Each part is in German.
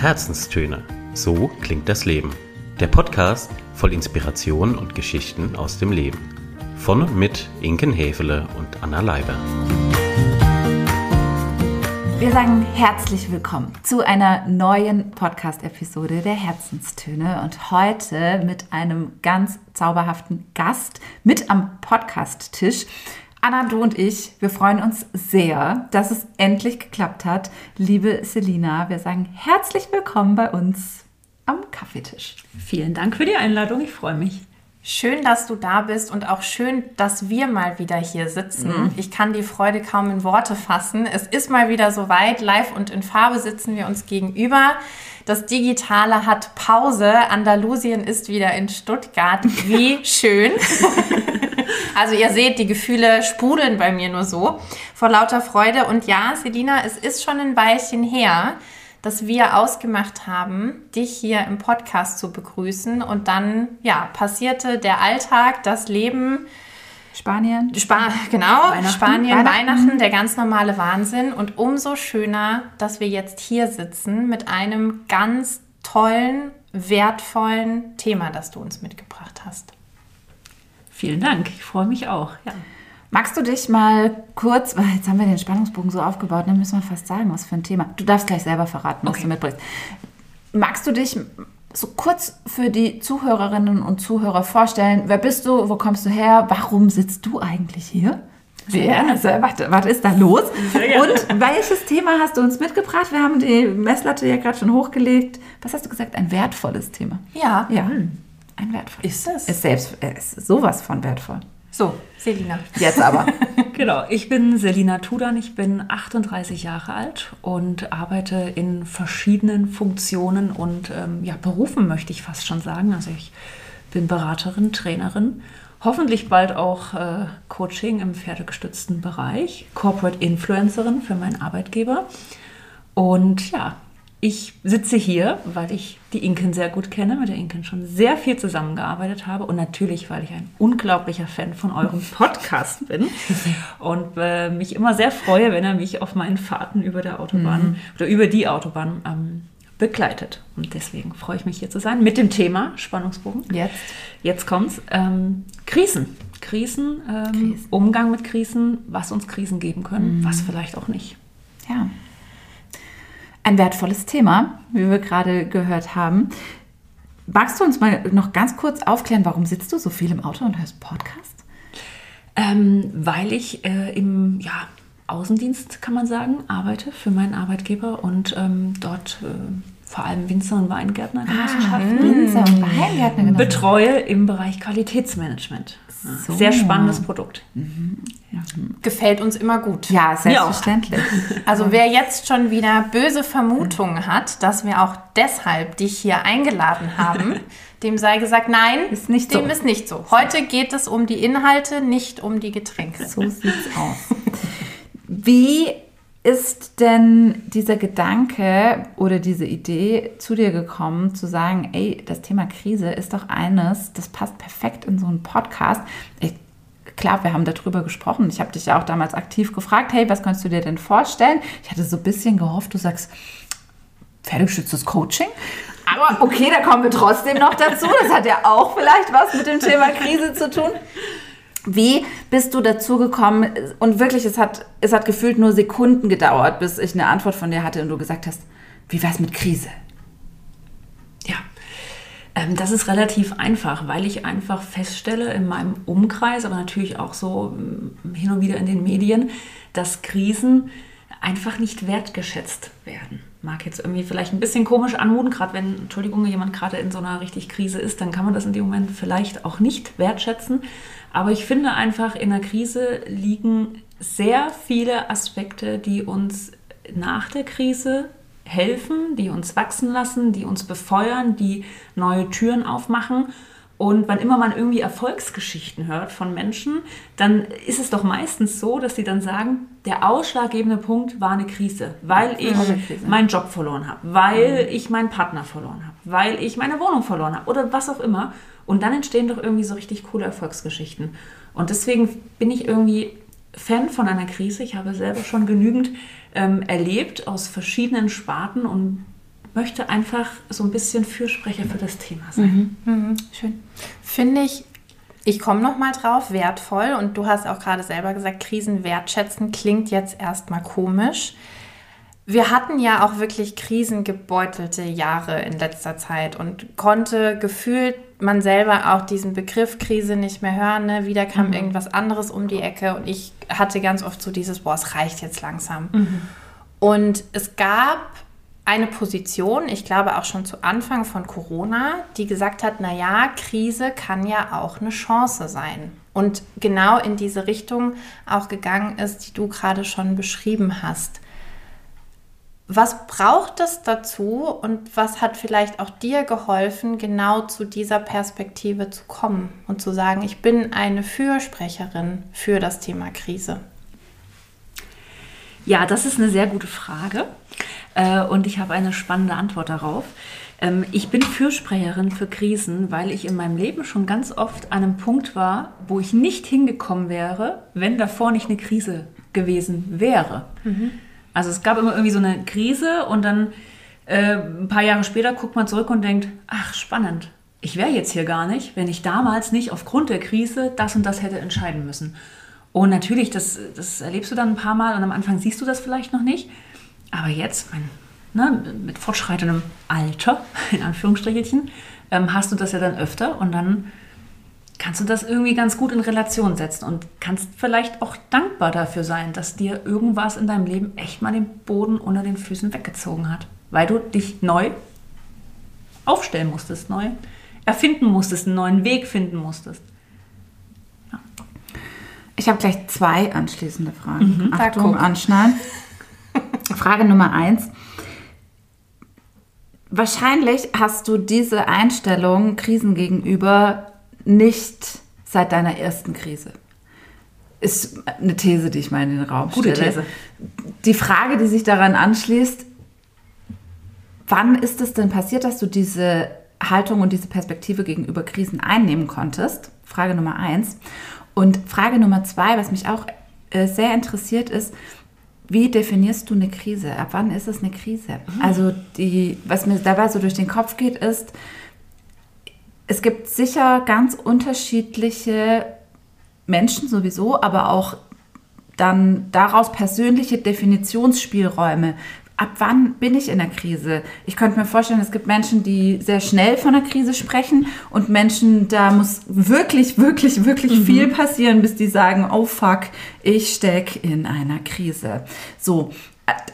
Herzenstöne. So klingt das Leben. Der Podcast voll Inspiration und Geschichten aus dem Leben. Von und mit Inken Hefele und Anna Leiber. Wir sagen herzlich willkommen zu einer neuen Podcast-Episode der Herzenstöne und heute mit einem ganz zauberhaften Gast mit am Podcast-Tisch. Anna, du und ich, wir freuen uns sehr, dass es endlich geklappt hat. Liebe Selina, wir sagen herzlich willkommen bei uns am Kaffeetisch. Vielen Dank für die Einladung, ich freue mich. Schön, dass du da bist und auch schön, dass wir mal wieder hier sitzen. Mhm. Ich kann die Freude kaum in Worte fassen. Es ist mal wieder soweit. Live und in Farbe sitzen wir uns gegenüber. Das Digitale hat Pause. Andalusien ist wieder in Stuttgart. Wie schön. Also ihr seht, die Gefühle sprudeln bei mir nur so vor lauter Freude. Und ja, Selina, es ist schon ein Weilchen her, dass wir ausgemacht haben, dich hier im Podcast zu begrüßen. Und dann, ja, passierte der Alltag, das Leben. Spanien. Spa genau, Weihnachten. Spanien, Weihnachten. Weihnachten, der ganz normale Wahnsinn. Und umso schöner, dass wir jetzt hier sitzen mit einem ganz tollen, wertvollen Thema, das du uns mitgebracht hast. Vielen Dank, ich freue mich auch. Ja. Magst du dich mal kurz, weil jetzt haben wir den Spannungsbogen so aufgebaut, dann müssen wir fast sagen, was für ein Thema. Du darfst gleich selber verraten, was okay. du mitbringst. Magst du dich so kurz für die Zuhörerinnen und Zuhörer vorstellen? Wer bist du? Wo kommst du her? Warum sitzt du eigentlich hier? Wer? Also, was, was ist da los? Und welches Thema hast du uns mitgebracht? Wir haben die Messlatte ja gerade schon hochgelegt. Was hast du gesagt? Ein wertvolles Thema. Ja. Ja. Hm ein wertvoll. Ist das? Ist selbst, ist sowas von wertvoll. So, Selina. Jetzt aber. genau, ich bin Selina Tudan, ich bin 38 Jahre alt und arbeite in verschiedenen Funktionen und ähm, ja, Berufen möchte ich fast schon sagen. Also ich bin Beraterin, Trainerin, hoffentlich bald auch äh, Coaching im pferdegestützten Bereich, Corporate Influencerin für meinen Arbeitgeber. Und ja, ich sitze hier, weil ich die Inken sehr gut kenne, mit der Inken schon sehr viel zusammengearbeitet habe und natürlich, weil ich ein unglaublicher Fan von eurem Podcast bin und äh, mich immer sehr freue, wenn er mich auf meinen Fahrten über der Autobahn mhm. oder über die Autobahn ähm, begleitet. Und deswegen freue ich mich hier zu sein mit dem Thema Spannungsbogen. Jetzt. Jetzt kommt's. Ähm, Krisen. Krisen, ähm, Krisen, Umgang mit Krisen, was uns Krisen geben können, mhm. was vielleicht auch nicht. Ja ein wertvolles Thema, wie wir gerade gehört haben. Magst du uns mal noch ganz kurz aufklären, warum sitzt du so viel im Auto und hörst Podcast? Ähm, weil ich äh, im ja, Außendienst, kann man sagen, arbeite für meinen Arbeitgeber und ähm, dort äh, vor allem Winzer- und Weingärtnergenossenschaften ah, Winzer- und Weingärtnergenossenschaften betreue im Bereich Qualitätsmanagement. So. Sehr spannendes Produkt. Mhm. Ja. Gefällt uns immer gut. Ja, selbstverständlich. Also wer jetzt schon wieder böse Vermutungen hat, dass wir auch deshalb dich hier eingeladen haben, dem sei gesagt, nein, ist nicht dem so. ist nicht so. Heute geht es um die Inhalte, nicht um die Getränke. So sieht's aus. Wie ist denn dieser Gedanke oder diese Idee zu dir gekommen, zu sagen, ey, das Thema Krise ist doch eines, das passt perfekt in so einen Podcast. Ich, klar, wir haben darüber gesprochen. Ich habe dich ja auch damals aktiv gefragt, hey, was kannst du dir denn vorstellen? Ich hatte so ein bisschen gehofft, du sagst, pferdegestütztes Coaching. Aber okay, da kommen wir trotzdem noch dazu. Das hat ja auch vielleicht was mit dem Thema Krise zu tun. Wie bist du dazu gekommen? Und wirklich, es hat, es hat gefühlt nur Sekunden gedauert, bis ich eine Antwort von dir hatte und du gesagt hast, wie war es mit Krise? Ja, ähm, das ist relativ einfach, weil ich einfach feststelle in meinem Umkreis, aber natürlich auch so ähm, hin und wieder in den Medien, dass Krisen einfach nicht wertgeschätzt werden. Mag jetzt irgendwie vielleicht ein bisschen komisch anmuten, gerade wenn, Entschuldigung, jemand gerade in so einer richtig Krise ist, dann kann man das in dem Moment vielleicht auch nicht wertschätzen. Aber ich finde einfach, in der Krise liegen sehr viele Aspekte, die uns nach der Krise helfen, die uns wachsen lassen, die uns befeuern, die neue Türen aufmachen. Und wann immer man irgendwie Erfolgsgeschichten hört von Menschen, dann ist es doch meistens so, dass sie dann sagen, der ausschlaggebende Punkt war eine Krise, weil ich meinen Job verloren habe, weil mhm. ich meinen Partner verloren habe, weil ich meine Wohnung verloren habe oder was auch immer. Und dann entstehen doch irgendwie so richtig coole Erfolgsgeschichten. Und deswegen bin ich irgendwie Fan von einer Krise. Ich habe selber schon genügend ähm, erlebt aus verschiedenen Sparten und möchte einfach so ein bisschen Fürsprecher für das Thema sein. Mhm. Schön. Finde ich, ich komme noch mal drauf, wertvoll. Und du hast auch gerade selber gesagt, Krisen wertschätzen klingt jetzt erstmal komisch. Wir hatten ja auch wirklich krisengebeutelte Jahre in letzter Zeit und konnte gefühlt man selber auch diesen Begriff Krise nicht mehr hören. Ne? Wieder kam mhm. irgendwas anderes um die Ecke und ich hatte ganz oft so dieses, boah, es reicht jetzt langsam. Mhm. Und es gab eine Position, ich glaube auch schon zu Anfang von Corona, die gesagt hat, naja, Krise kann ja auch eine Chance sein. Und genau in diese Richtung auch gegangen ist, die du gerade schon beschrieben hast. Was braucht es dazu und was hat vielleicht auch dir geholfen, genau zu dieser Perspektive zu kommen und zu sagen, ich bin eine Fürsprecherin für das Thema Krise? Ja, das ist eine sehr gute Frage äh, und ich habe eine spannende Antwort darauf. Ähm, ich bin Fürsprecherin für Krisen, weil ich in meinem Leben schon ganz oft an einem Punkt war, wo ich nicht hingekommen wäre, wenn davor nicht eine Krise gewesen wäre. Mhm. Also es gab immer irgendwie so eine Krise und dann äh, ein paar Jahre später guckt man zurück und denkt, ach spannend, ich wäre jetzt hier gar nicht, wenn ich damals nicht aufgrund der Krise das und das hätte entscheiden müssen. Und natürlich, das, das erlebst du dann ein paar Mal und am Anfang siehst du das vielleicht noch nicht. Aber jetzt, mein, ne, mit fortschreitendem Alter, in Anführungsstrichelchen, ähm, hast du das ja dann öfter und dann kannst du das irgendwie ganz gut in Relation setzen und kannst vielleicht auch dankbar dafür sein, dass dir irgendwas in deinem Leben echt mal den Boden unter den Füßen weggezogen hat, weil du dich neu aufstellen musstest, neu erfinden musstest, einen neuen Weg finden musstest. Ja. Ich habe gleich zwei anschließende Fragen. Mhm, Achtung, anschneiden. Frage Nummer eins. Wahrscheinlich hast du diese Einstellung Krisen gegenüber nicht seit deiner ersten Krise. Ist eine These, die ich mal in den Raum Gute stelle. These. Die Frage, die sich daran anschließt, wann ist es denn passiert, dass du diese Haltung und diese Perspektive gegenüber Krisen einnehmen konntest? Frage Nummer eins. Und Frage Nummer zwei, was mich auch äh, sehr interessiert, ist, wie definierst du eine Krise? Ab wann ist es eine Krise? Mhm. Also die, was mir dabei so durch den Kopf geht, ist, es gibt sicher ganz unterschiedliche Menschen sowieso, aber auch dann daraus persönliche Definitionsspielräume. Ab wann bin ich in der Krise? Ich könnte mir vorstellen, es gibt Menschen, die sehr schnell von der Krise sprechen und Menschen, da muss wirklich, wirklich, wirklich mhm. viel passieren, bis die sagen, oh fuck, ich stecke in einer Krise. So,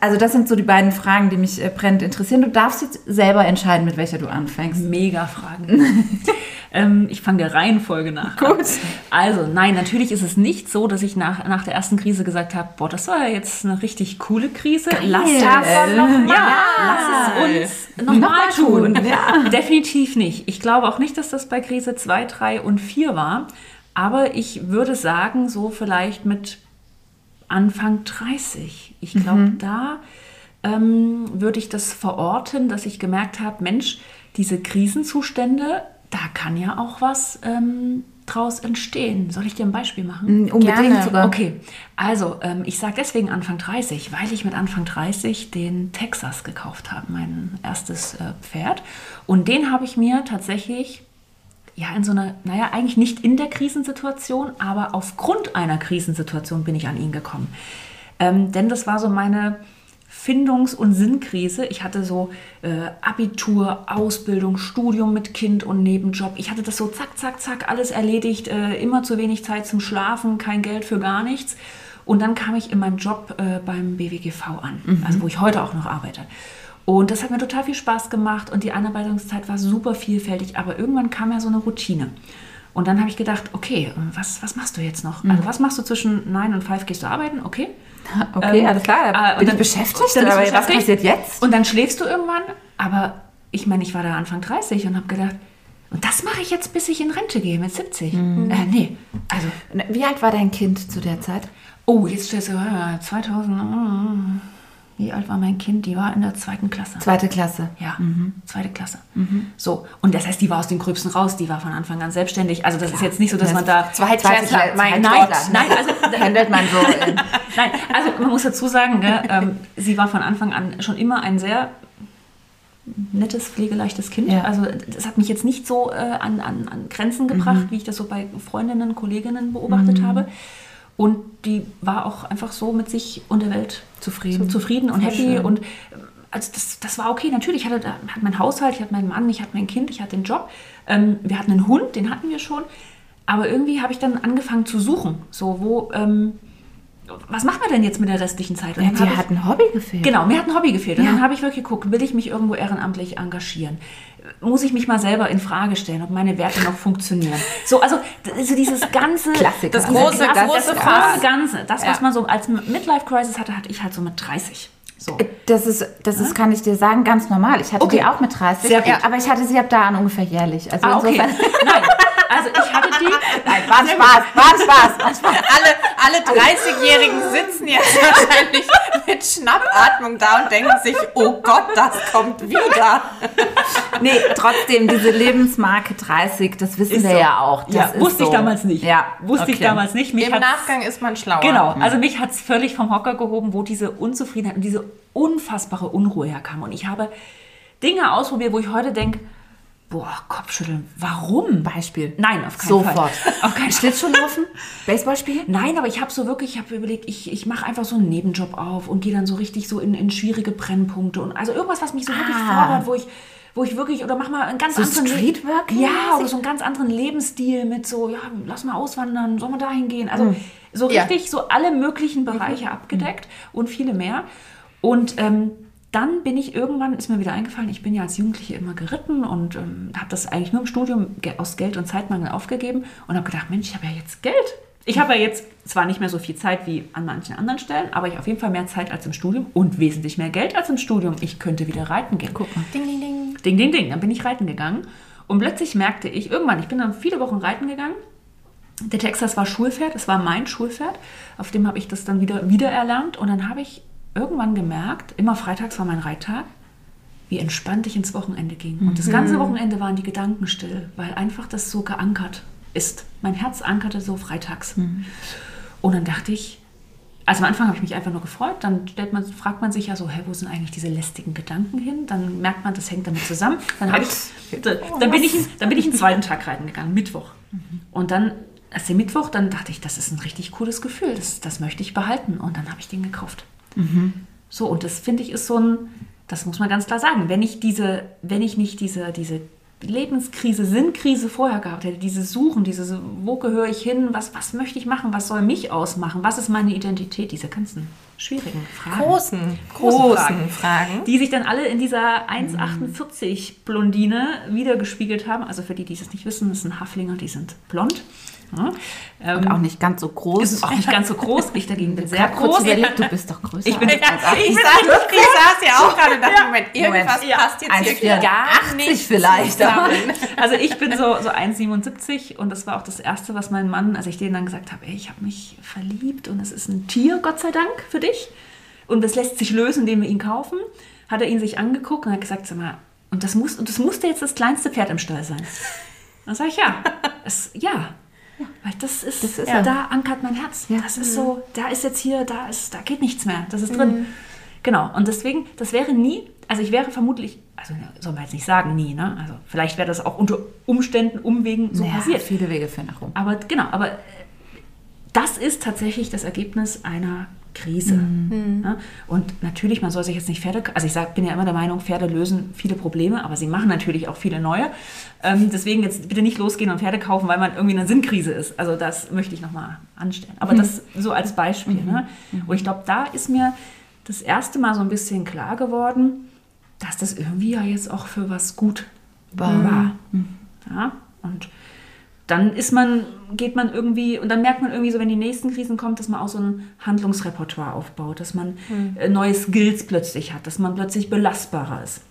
also das sind so die beiden Fragen, die mich äh, brennend interessieren. Du darfst jetzt selber entscheiden, mit welcher du anfängst. Mega Fragen. ähm, ich fange der Reihenfolge nach. Gut. Also nein, natürlich ist es nicht so, dass ich nach, nach der ersten Krise gesagt habe, boah, das war ja jetzt eine richtig coole Krise. Geil. Lass das noch mal. Ja, lass es uns nochmal tun. tun. Ja. Definitiv nicht. Ich glaube auch nicht, dass das bei Krise 2, 3 und 4 war. Aber ich würde sagen, so vielleicht mit Anfang 30. Ich glaube, mhm. da ähm, würde ich das verorten, dass ich gemerkt habe, Mensch, diese Krisenzustände, da kann ja auch was ähm, draus entstehen. Soll ich dir ein Beispiel machen? Mm, unbedingt sogar. Okay, also ähm, ich sage deswegen Anfang 30, weil ich mit Anfang 30 den Texas gekauft habe, mein erstes äh, Pferd. Und den habe ich mir tatsächlich ja, in so einer, naja, eigentlich nicht in der Krisensituation, aber aufgrund einer Krisensituation bin ich an ihn gekommen. Ähm, denn das war so meine Findungs- und Sinnkrise. Ich hatte so äh, Abitur, Ausbildung, Studium mit Kind und Nebenjob. Ich hatte das so zack, zack, zack, alles erledigt, äh, immer zu wenig Zeit zum Schlafen, kein Geld für gar nichts. Und dann kam ich in meinem Job äh, beim BWGV an, mhm. also wo ich heute auch noch arbeite. Und das hat mir total viel Spaß gemacht und die Einarbeitungszeit war super vielfältig, aber irgendwann kam ja so eine Routine. Und dann habe ich gedacht, okay, was, was machst du jetzt noch? Mhm. Also was machst du zwischen 9 und 5 gehst du arbeiten? Okay. Okay, ähm, alles klar. Äh, und dann beschäftigt, dann aber was passiert jetzt? Und dann schläfst du irgendwann, aber ich meine, ich war da Anfang 30 und habe gedacht, und das mache ich jetzt, bis ich in Rente gehe mit 70. Mhm. Äh, nee, also. Wie alt war dein Kind zu der Zeit? Oh, jetzt stellst du, äh, 2000 wie alt war mein Kind? Die war in der zweiten Klasse. Zweite Klasse. Ja, mhm. zweite Klasse. Mhm. So, und das heißt, die war aus den Gröbsten raus, die war von Anfang an selbstständig. Also das Klar. ist jetzt nicht so, dass das man da... Klasse, mein nein. Nein, also... handelt man so. nein, also man muss dazu sagen, ne, ähm, sie war von Anfang an schon immer ein sehr nettes, pflegeleichtes Kind. Ja. Also das hat mich jetzt nicht so äh, an, an, an Grenzen gebracht, wie ich das so bei Freundinnen, Kolleginnen beobachtet habe. Und die war auch einfach so mit sich und der Welt zufrieden, zufrieden und happy. Und ähm, also das, das war okay. Natürlich, ich hatte, hatte mein Haushalt, ich hatte meinen Mann, ich hatte mein Kind, ich hatte den Job. Ähm, wir hatten einen Hund, den hatten wir schon. Aber irgendwie habe ich dann angefangen zu suchen. So, wo, ähm, was machen wir denn jetzt mit der restlichen Zeit? Und Ja, dir ich- hat ein Hobby gefehlt. Genau, mir hat ein Hobby gefehlt. Und Ja. dann habe ich wirklich geguckt, will ich mich irgendwo ehrenamtlich engagieren? Muss ich mich mal selber in Frage stellen, ob meine Werte noch funktionieren? So, also so dieses ganze... Klassiker. Das große, Klasse- große das große Ganze. Das, was Ja. man so als Midlife-Crisis hatte, hatte ich halt so mit 30. So. Das ist, das ist, kann ich dir sagen, ganz normal. Ich hatte Okay. die auch mit 30, Sehr gut. ja, aber ich hatte sie ab da an ungefähr jährlich. Also Ah, okay. insofern. Nein, also ich hatte die... Nein, war Spaß, war Spaß, war Spaß. Alle, alle 30-Jährigen sitzen jetzt wahrscheinlich mit Schnappatmung da und denken sich, oh Gott, das kommt wieder. Nee, trotzdem, diese Lebensmarke 30, das wissen Ist wir so. ja auch. Das ja, ist wusste ich so. damals nicht. Ja, Wusste ich okay. damals nicht. Mich Im hat's- Nachgang ist man schlauer. Genau, also mich hat es völlig vom Hocker gehoben, wo diese Unzufriedenheit und diese unfassbare Unruhe herkam. Und ich habe Dinge ausprobiert, wo ich heute denke, boah, Kopfschütteln, warum? Beispiel. Nein, auf keinen Sofort. Fall. Auf keinen. Schlittschuhlaufen? Baseball spielen? Nein, aber ich habe so wirklich, ich habe überlegt, ich, ich mache einfach so einen Nebenjob auf und gehe dann so richtig so in, in schwierige Brennpunkte und also irgendwas, was mich so wirklich Ah. fordert, wo ich, wo ich wirklich, oder mach mal einen ganz So anderen Streetwork Ja, oder so einen ganz anderen Lebensstil mit so, ja, lass mal auswandern, soll man dahin gehen. Also so Ja. richtig so alle möglichen Bereiche abgedeckt und viele mehr. Und ähm, dann bin ich irgendwann, ist mir wieder eingefallen, ich bin ja als Jugendliche immer geritten und ähm, habe das eigentlich nur im Studium aus Geld und Zeitmangel aufgegeben und habe gedacht, Mensch, ich habe ja jetzt Geld. Ich habe ja jetzt zwar nicht mehr so viel Zeit wie an manchen anderen Stellen, aber ich habe auf jeden Fall mehr Zeit als im Studium und wesentlich mehr Geld als im Studium. Ich könnte wieder reiten gehen. Guck mal. Ding, ding, ding. Ding, ding, ding. Dann bin ich reiten gegangen und plötzlich merkte ich, irgendwann, ich bin dann viele Wochen reiten gegangen. Der Texas war Schulpferd, es war mein Schulpferd, auf dem habe ich das dann wieder, wieder erlernt und dann habe ich irgendwann gemerkt, immer freitags war mein Reittag, wie entspannt ich ins Wochenende ging. Und das ganze Wochenende waren die Gedanken still, weil einfach das so geankert ist. Mein Herz ankerte so freitags. Und dann dachte ich, also am Anfang habe ich mich einfach nur gefreut, dann stellt man, fragt man sich ja so, hä, wo sind eigentlich diese lästigen Gedanken hin? Dann merkt man, das hängt damit zusammen. Dann, ich, da- dann, bin, ich, dann bin ich einen zweiten Tag reiten gegangen, Mittwoch. Und dann, als der Mittwoch, dann dachte ich, das ist ein richtig cooles Gefühl, das, das möchte ich behalten. Und dann habe ich den gekauft. So, und das finde ich ist so ein, das muss man ganz klar sagen, wenn ich diese, wenn ich nicht diese, diese Lebenskrise, Sinnkrise vorher gehabt hätte, dieses Suchen, dieses, wo gehöre ich hin, was, was möchte ich machen, was soll mich ausmachen, was ist meine Identität, diese ganzen schwierigen Fragen. Großen, Große großen Fragen. Fragen. Die sich dann alle in dieser 1,48 Blondine wiedergespiegelt haben. Also für die, die es nicht wissen, das sind Haflinger, die sind blond. Ja. Ähm, Und auch nicht ganz so groß. ist auch nicht ganz so groß. Ich dagegen bin sehr groß. überlegt, du bist doch größer. Ich bin- Ja, 1,80. ich, saß, ich saß ja auch gerade und dachte, Moment, irgendwas Ja. passt jetzt hier 1,84 gar nicht vielleicht. zusammen. Also ich bin so, so 1,77 und das war auch das Erste, was mein Mann, als ich denen dann gesagt habe, ey, ich habe mich verliebt und es ist ein Tier, Gott sei Dank, für dich. Und das lässt sich lösen, indem wir ihn kaufen. Hat er ihn sich angeguckt und hat gesagt, sag mal, und das, muss, und das musste jetzt das kleinste Pferd im Stall sein. Dann sage ich, ja. Es, ja. Weil das ist, Das ist ja, da ankert mein Herz. Ja. Das ist so, da ist jetzt hier, da ist, da geht nichts mehr. Das ist drin. Genau. Und deswegen, das wäre nie, also ich wäre vermutlich, also soll man jetzt nicht sagen, nie, ne? Also vielleicht wäre das auch unter Umständen, Umwegen so ja, passiert. viele Wege führen nach Rom. Aber genau, aber äh, das ist tatsächlich das Ergebnis einer Krise. Mhm. Ja? Und natürlich, man soll sich jetzt nicht Pferde, also ich sag, bin ja immer der Meinung, Pferde lösen viele Probleme, aber sie machen natürlich auch viele neue. Ähm, deswegen jetzt bitte nicht losgehen und Pferde kaufen, weil man irgendwie in einer Sinnkrise ist. Also das möchte ich nochmal anstellen. Aber das so als Beispiel. Ne? Und ich glaube, da ist mir das erste Mal so ein bisschen klar geworden, dass das irgendwie ja jetzt auch für was gut war. Ja? Und dann ist man, geht man irgendwie, und dann merkt man irgendwie so, wenn die nächsten Krisen kommen, dass man auch so ein Handlungsrepertoire aufbaut, dass man äh, neue Skills plötzlich hat, dass man plötzlich belastbarer ist.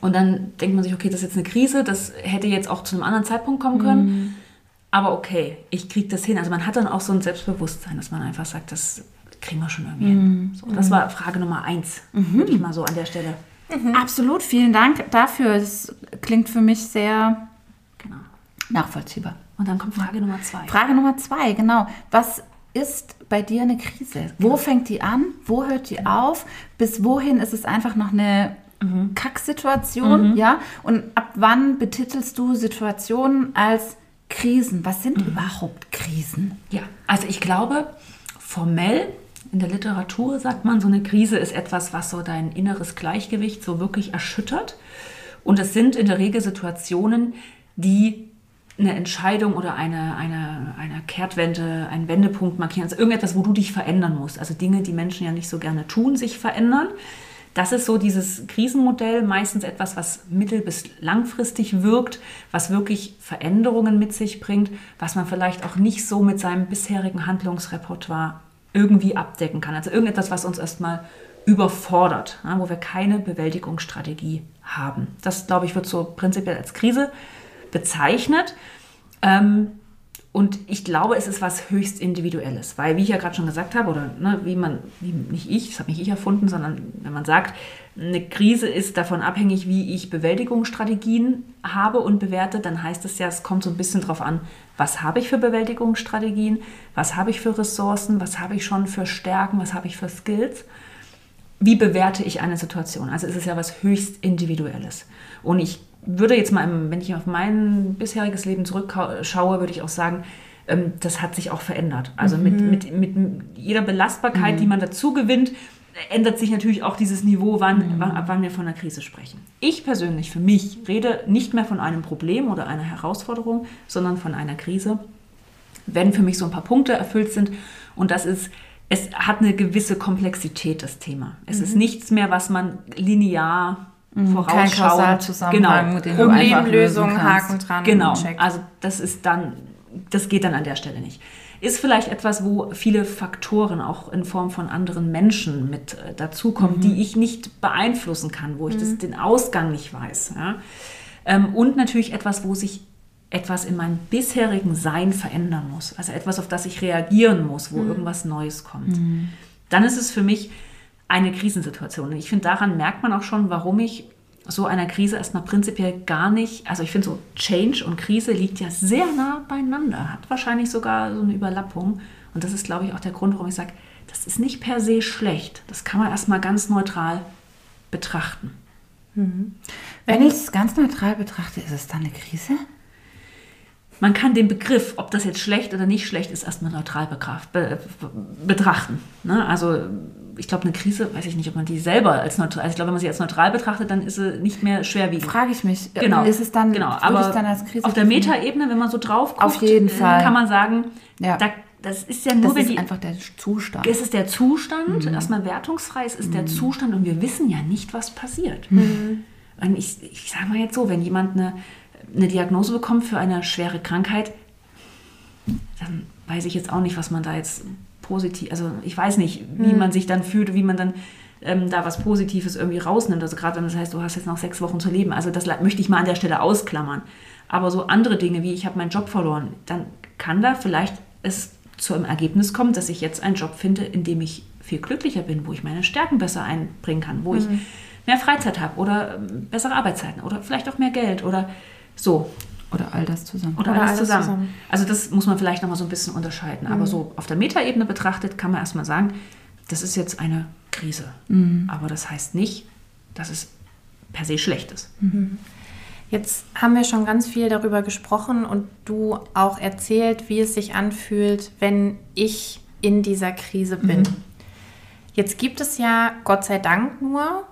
Und dann denkt man sich, okay, das ist jetzt eine Krise, das hätte jetzt auch zu einem anderen Zeitpunkt kommen können. Aber okay, ich kriege das hin. Also man hat dann auch so ein Selbstbewusstsein, dass man einfach sagt, das kriegen wir schon irgendwie hin. So, das war Frage Nummer eins, würde ich mal so an der Stelle. Absolut, vielen Dank dafür. Es klingt für mich sehr. Nachvollziehbar. Und dann kommt Frage Nummer zwei. Frage Nummer zwei, genau. Was ist bei dir eine Krise? Wo fängt die an? Wo hört die auf? Bis wohin ist es einfach noch eine Kacksituation, ja? Und ab wann betitelst du Situationen als Krisen? Was sind überhaupt Krisen? Ja, also ich glaube, formell in der Literatur sagt man, so eine Krise ist etwas, was so dein inneres Gleichgewicht so wirklich erschüttert. Und es sind in der Regel Situationen, die eine Entscheidung oder eine, eine, eine Kehrtwende, einen Wendepunkt markieren. Also irgendetwas, wo du dich verändern musst. Also Dinge, die Menschen ja nicht so gerne tun, sich verändern. Das ist so dieses Krisenmodell, meistens etwas, was mittel- bis langfristig wirkt, was wirklich Veränderungen mit sich bringt, was man vielleicht auch nicht so mit seinem bisherigen Handlungsrepertoire irgendwie abdecken kann. Also irgendetwas, was uns erstmal überfordert, ja, wo wir keine Bewältigungsstrategie haben. Das, glaube ich, wird so prinzipiell als Krise bezeichnet. Ähm, und ich glaube, es ist was höchst Individuelles, weil, wie ich ja gerade schon gesagt habe, oder ne, wie man, wie nicht ich, das habe nicht ich erfunden, sondern wenn man sagt, eine Krise ist davon abhängig, wie ich Bewältigungsstrategien habe und bewerte, dann heißt es ja, es kommt so ein bisschen drauf an, was habe ich für Bewältigungsstrategien, was habe ich für Ressourcen, was habe ich schon für Stärken, was habe ich für Skills. Wie bewerte ich eine Situation? Also es ist ja was höchst Individuelles. Und ich würde jetzt mal, wenn ich auf mein bisheriges Leben zurückschaue, würde ich auch sagen, ähm, das hat sich auch verändert. Also mit, mit, mit jeder Belastbarkeit, die man dazu gewinnt, ändert sich natürlich auch dieses Niveau, wann, wann, ab wann wir von einer Krise sprechen. Ich persönlich, für mich, rede nicht mehr von einem Problem oder einer Herausforderung, sondern von einer Krise, wenn für mich so ein paar Punkte erfüllt sind. Und das ist, es hat eine gewisse Komplexität, das Thema. Es ist nichts mehr, was man linear Kein vorausschauend, Kausalzusammenhang, du einfach lösen Problemlösung. Haken dran Genau, also das ist dann, das geht dann an der Stelle nicht. Ist vielleicht etwas, wo viele Faktoren auch in Form von anderen Menschen mit äh, dazukommen, die ich nicht beeinflussen kann, wo ich das, den Ausgang nicht weiß. Ja? Ähm, und natürlich etwas, wo sich etwas in meinem bisherigen Sein verändern muss. Also etwas, auf das ich reagieren muss, wo irgendwas Neues kommt. Dann ist es für mich eine Krisensituation. Und ich finde, daran merkt man auch schon, warum ich so einer Krise erstmal prinzipiell gar nicht, also ich finde so Change und Krise liegt ja sehr nah beieinander, hat wahrscheinlich sogar so eine Überlappung. Und das ist, glaube ich, auch der Grund, warum ich sage, das ist nicht per se schlecht. Das kann man erstmal ganz neutral betrachten. Wenn ich es ganz neutral betrachte, ist es dann eine Krise? Man kann den Begriff, ob das jetzt schlecht oder nicht schlecht ist, erstmal neutral be, betrachten. Ne? Also ich glaube, eine Krise, weiß ich nicht, ob man die selber als neutral, also ich glaube, wenn man sie als neutral betrachtet, dann ist sie nicht mehr schwerwiegend. Frage ich mich. äh, Genau. Ist es dann, genau. aber es dann als Krise auf der? Metaebene, wenn man so drauf guckt, Auf jeden äh, Fall. kann man sagen, Ja. da, das ist ja nur, Das wenn ist die, einfach der Zustand. es ist der Zustand, Mhm. erstmal wertungsfrei, es ist der Zustand und wir wissen ja nicht, was passiert. Und ich, ich sage mal jetzt so, wenn jemand eine, eine Diagnose bekommt für eine schwere Krankheit, dann weiß ich jetzt auch nicht, was man da jetzt positiv, also ich weiß nicht, wie man sich dann fühlt, wie man dann ähm, da was Positives irgendwie rausnimmt. Also gerade wenn das heißt, du hast jetzt noch sechs Wochen zu leben. Also das möchte ich mal an der Stelle ausklammern. Aber so andere Dinge, wie ich habe meinen Job verloren, dann kann da vielleicht es zu einem Ergebnis kommen, dass ich jetzt einen Job finde, in dem ich viel glücklicher bin, wo ich meine Stärken besser einbringen kann, wo ich mehr Freizeit habe oder ähm, bessere Arbeitszeiten oder vielleicht auch mehr Geld oder so. Oder all das zusammen. Oder, Oder alles, alles zusammen. zusammen. Also das muss man vielleicht nochmal so ein bisschen unterscheiden. Aber so auf der Metaebene betrachtet kann man erstmal sagen, das ist jetzt eine Krise. Aber das heißt nicht, dass es per se schlecht ist. Jetzt haben wir schon ganz viel darüber gesprochen und du auch erzählt, wie es sich anfühlt, wenn ich in dieser Krise bin. Jetzt gibt es ja Gott sei Dank nur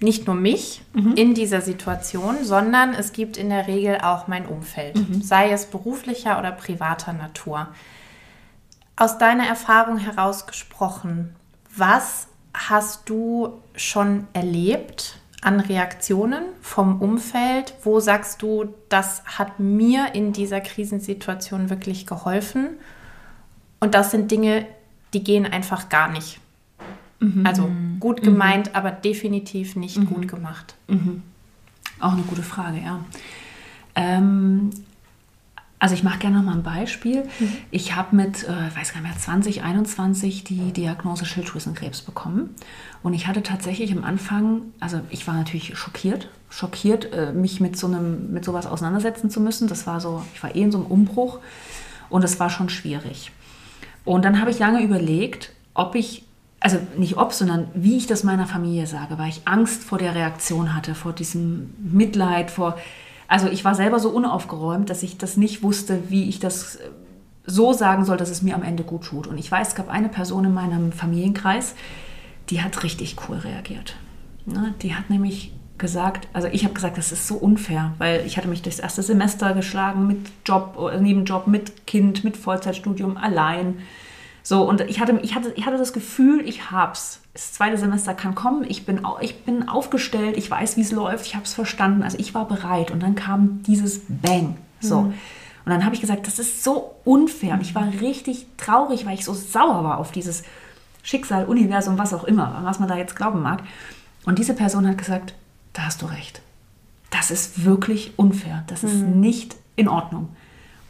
nicht nur mich in dieser Situation, sondern es gibt in der Regel auch mein Umfeld, sei es beruflicher oder privater Natur. Aus deiner Erfahrung heraus gesprochen, was hast du schon erlebt an Reaktionen vom Umfeld? Wo sagst du, das hat mir in dieser Krisensituation wirklich geholfen? Und das sind Dinge, die gehen einfach gar nicht. Also gut gemeint, aber definitiv nicht gut gemacht. Auch eine gute Frage, ja. Ähm, also ich mache gerne noch mal ein Beispiel. Ich habe mit, äh, ich weiß gar nicht mehr, 2021 die Diagnose Schilddrüsenkrebs bekommen. Und ich hatte tatsächlich am Anfang, also ich war natürlich schockiert, schockiert, äh, mich mit so einem, mit sowas auseinandersetzen zu müssen. Das war so, ich war eh in so einem Umbruch und es war schon schwierig. Und dann habe ich lange überlegt, ob ich also nicht ob, sondern wie ich das meiner Familie sage, weil ich Angst vor der Reaktion hatte, vor diesem Mitleid, vor, also ich war selber so unaufgeräumt, dass ich das nicht wusste, wie ich das äh, so sagen soll, dass es mir am Ende gut tut. Und ich weiß, es gab eine Person in meinem Familienkreis, die hat richtig cool reagiert. Ne? Die hat nämlich gesagt, also ich habe gesagt, das ist so unfair, weil ich hatte mich durchs erste Semester geschlagen mit Job, äh, Nebenjob, mit Kind, mit Vollzeitstudium, allein so, und ich hatte, ich hatte, ich hatte das Gefühl, ich hab's. Das zweite Semester kann kommen, ich bin, ich bin aufgestellt, ich weiß, wie es läuft, ich habe es verstanden. Also ich war bereit. Und dann kam dieses Bang. So. Mhm. Und dann habe ich gesagt, das ist so unfair. Und ich war richtig traurig, weil ich so sauer war auf dieses Schicksal, Universum, was auch immer, was man da jetzt glauben mag. Und diese Person hat gesagt, da hast du recht. Das ist wirklich unfair. Das ist mhm. nicht in Ordnung.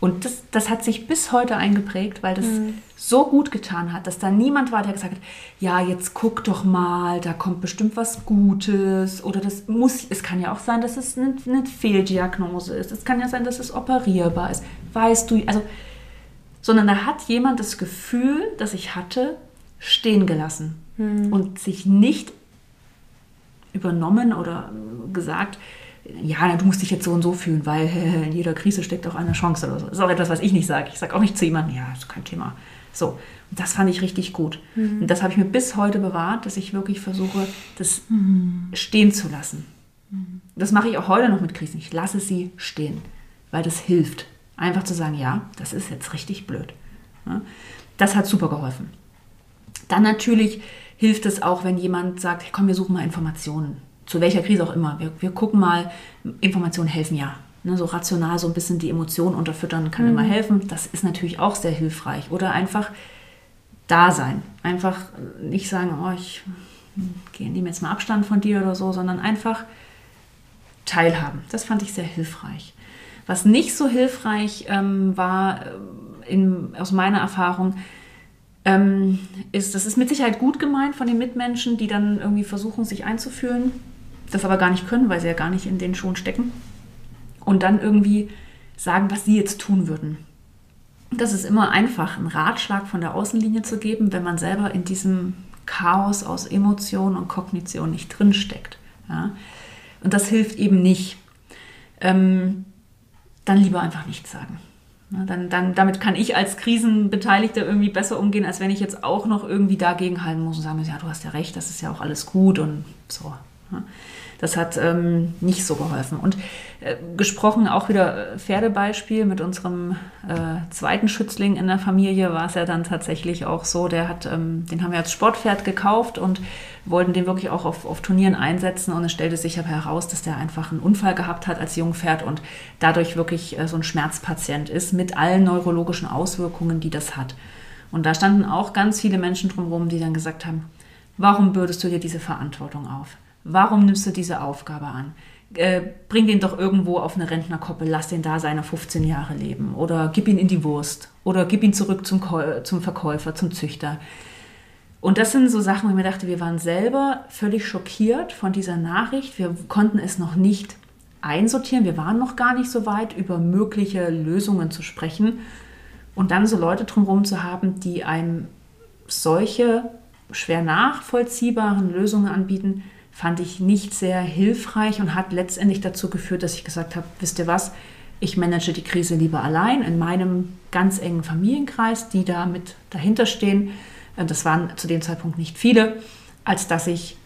Und das, das hat sich bis heute eingeprägt, weil das mhm. so gut getan hat, dass da niemand war, der gesagt hat, ja, jetzt guck doch mal, da kommt bestimmt was Gutes. Oder das muss, es kann ja auch sein, dass es eine, eine Fehldiagnose ist. Es kann ja sein, dass es operierbar ist. Weißt du, also, sondern da hat jemand das Gefühl, das ich hatte, stehen gelassen mhm. und sich nicht übernommen oder gesagt, ja, du musst dich jetzt so und so fühlen, weil in jeder Krise steckt auch eine Chance oder so. Das ist auch etwas, was ich nicht sage. Ich sage auch nicht zu jemandem, ja, das ist kein Thema. So, und das fand ich richtig gut. Mhm. Und das habe ich mir bis heute bewahrt, dass ich wirklich versuche, das mhm. stehen zu lassen. Mhm. Das mache ich auch heute noch mit Krisen. Ich lasse sie stehen, weil das hilft. Einfach zu sagen, ja, das ist jetzt richtig blöd. Das hat super geholfen. Dann natürlich hilft es auch, wenn jemand sagt, hey, komm, wir suchen mal Informationen zu welcher Krise auch immer. Wir, wir gucken mal, Informationen helfen ja. Ne, so rational so ein bisschen die Emotionen unterfüttern kann mhm. immer helfen. Das ist natürlich auch sehr hilfreich. Oder einfach da sein. Einfach nicht sagen, oh, ich nehme jetzt mal Abstand von dir oder so, sondern einfach teilhaben. Das fand ich sehr hilfreich. Was nicht so hilfreich ähm, war, äh, in, aus meiner Erfahrung, ähm, ist, das ist mit Sicherheit gut gemeint von den Mitmenschen, die dann irgendwie versuchen, sich einzufühlen das aber gar nicht können, weil sie ja gar nicht in den Schuhen stecken. Und dann irgendwie sagen, was sie jetzt tun würden. Das ist immer einfach, einen Ratschlag von der Außenlinie zu geben, wenn man selber in diesem Chaos aus Emotion und Kognition nicht drinsteckt. Ja? Und das hilft eben nicht. Ähm, dann lieber einfach nichts sagen. Ja, dann, dann, damit kann ich als Krisenbeteiligter irgendwie besser umgehen, als wenn ich jetzt auch noch irgendwie dagegen halten muss und sagen muss, ja, du hast ja recht, das ist ja auch alles gut und so. Das hat ähm, nicht so geholfen. Und äh, gesprochen auch wieder äh, Pferdebeispiel mit unserem äh, zweiten Schützling in der Familie war es ja dann tatsächlich auch so, der hat, ähm, den haben wir als Sportpferd gekauft und wollten den wirklich auch auf, auf Turnieren einsetzen und es stellte sich aber heraus, dass der einfach einen Unfall gehabt hat als Jungpferd und dadurch wirklich äh, so ein Schmerzpatient ist mit allen neurologischen Auswirkungen, die das hat. Und da standen auch ganz viele Menschen drumherum, die dann gesagt haben, warum bürdest du dir diese Verantwortung auf? Warum nimmst du diese Aufgabe an? Äh, bring den doch irgendwo auf eine Rentnerkoppel, lass den da seine 15 Jahre leben. Oder gib ihn in die Wurst. Oder gib ihn zurück zum, zum Verkäufer, zum Züchter. Und das sind so Sachen, wo ich mir dachte, wir waren selber völlig schockiert von dieser Nachricht. Wir konnten es noch nicht einsortieren. Wir waren noch gar nicht so weit, über mögliche Lösungen zu sprechen. Und dann so Leute drumherum zu haben, die einem solche schwer nachvollziehbaren Lösungen anbieten, fand ich nicht sehr hilfreich und hat letztendlich dazu geführt, dass ich gesagt habe, wisst ihr was, ich manage die Krise lieber allein in meinem ganz engen Familienkreis, die da mit dahinter stehen. Äh, das waren zu dem Zeitpunkt nicht viele, als dass ich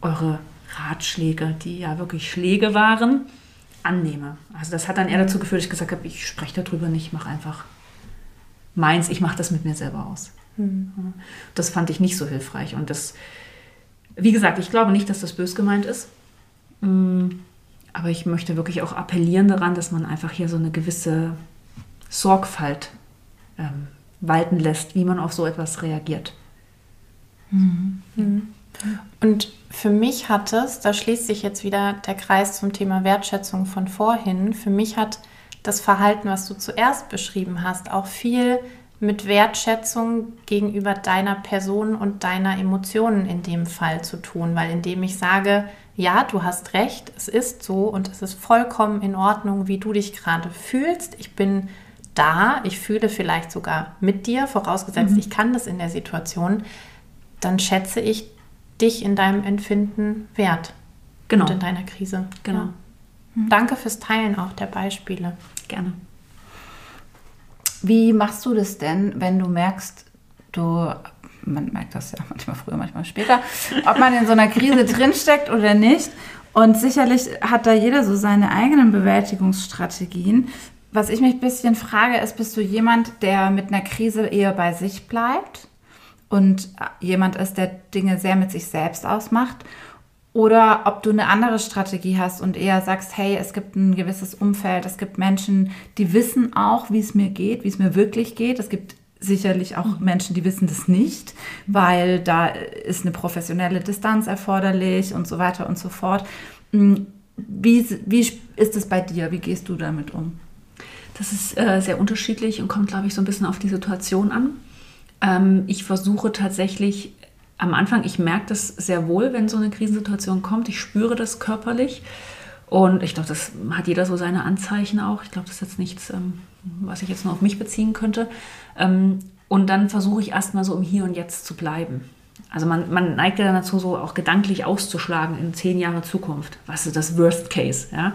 eure Ratschläge, die ja wirklich Schläge waren, annehme. Also das hat dann eher dazu geführt, dass ich gesagt habe, ich spreche darüber nicht, mache einfach meins, ich mache das mit mir selber aus. Mhm. Das fand ich nicht so hilfreich und das wie gesagt, ich glaube nicht, dass das bös gemeint ist. Mm, aber ich möchte wirklich auch appellieren daran, dass man einfach hier so eine gewisse Sorgfalt ähm, walten lässt, wie man auf so etwas reagiert. Mhm. Mhm. Und für mich hat es, da schließt sich jetzt wieder der Kreis zum Thema Wertschätzung von vorhin, für mich hat das Verhalten, was du zuerst beschrieben hast, auch viel mit Wertschätzung gegenüber deiner Person und deiner Emotionen in dem Fall zu tun, weil indem ich sage, ja, du hast recht, es ist so und es ist vollkommen in Ordnung, wie du dich gerade fühlst. Ich bin da, ich fühle vielleicht sogar mit dir, vorausgesetzt, mhm. ich kann das in der Situation. dann schätze ich dich in deinem Empfinden wert. Genau. Und in deiner Krise. Genau. Ja. Danke fürs Teilen auch der Beispiele. Gerne. Wie machst du das denn, wenn du merkst, du, man merkt das ja manchmal früher, manchmal später, ob man in so einer Krise drinsteckt oder nicht. Und sicherlich hat da jeder so seine eigenen Bewältigungsstrategien. Was ich mich ein bisschen frage, ist, bist du jemand, der mit einer Krise eher bei sich bleibt und jemand ist, der Dinge sehr mit sich selbst ausmacht? Oder ob du eine andere Strategie hast und eher sagst, hey, es gibt ein gewisses Umfeld, es gibt Menschen, die wissen auch, wie es mir geht, wie es mir wirklich geht. Es gibt sicherlich auch Menschen, die wissen das nicht, weil da ist eine professionelle Distanz erforderlich und so weiter und so fort. Hm, wie, wie ist es bei dir? Wie gehst du damit um? Das ist äh, sehr unterschiedlich und kommt, glaube ich, so ein bisschen auf die Situation an. Ähm, ich versuche tatsächlich am Anfang, ich merke das sehr wohl, wenn so eine Krisensituation kommt. Ich spüre das körperlich. Und ich glaube, das hat jeder so seine Anzeichen auch. Ich glaube, das ist jetzt nichts, ähm, was ich jetzt nur auf mich beziehen könnte. Ähm, und dann versuche ich erstmal so im Hier und Jetzt zu bleiben. Also man, man neigt ja dazu, so auch gedanklich auszuschlagen in zehn Jahre Zukunft. Was ist das Worst Case? Ja?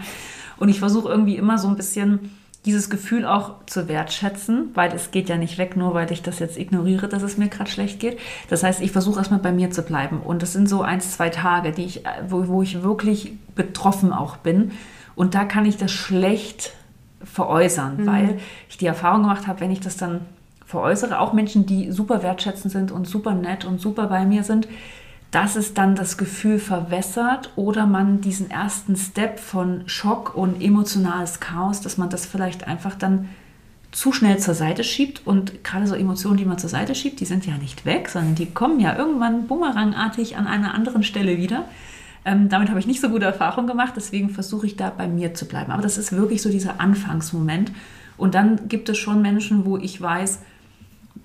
Und ich versuche irgendwie immer so ein bisschen dieses Gefühl auch zu wertschätzen, weil es geht ja nicht weg, nur weil ich das jetzt ignoriere, dass es mir gerade schlecht geht. Das heißt, ich versuche erstmal bei mir zu bleiben. Und das sind so ein, zwei Tage, die ich, wo, wo ich wirklich betroffen auch bin. Und da kann ich das schlecht veräußern, mhm. weil ich die Erfahrung gemacht habe, wenn ich das dann veräußere, auch Menschen, die super wertschätzend sind und super nett und super bei mir sind, dass es dann das Gefühl verwässert oder man diesen ersten Step von Schock und emotionales Chaos, dass man das vielleicht einfach dann zu schnell zur Seite schiebt und gerade so Emotionen, die man zur Seite schiebt, die sind ja nicht weg, sondern die kommen ja irgendwann bumerangartig an einer anderen Stelle wieder. Ähm, damit habe ich nicht so gute Erfahrungen gemacht, deswegen versuche ich da bei mir zu bleiben. Aber das ist wirklich so dieser Anfangsmoment. Und dann gibt es schon Menschen, wo ich weiß,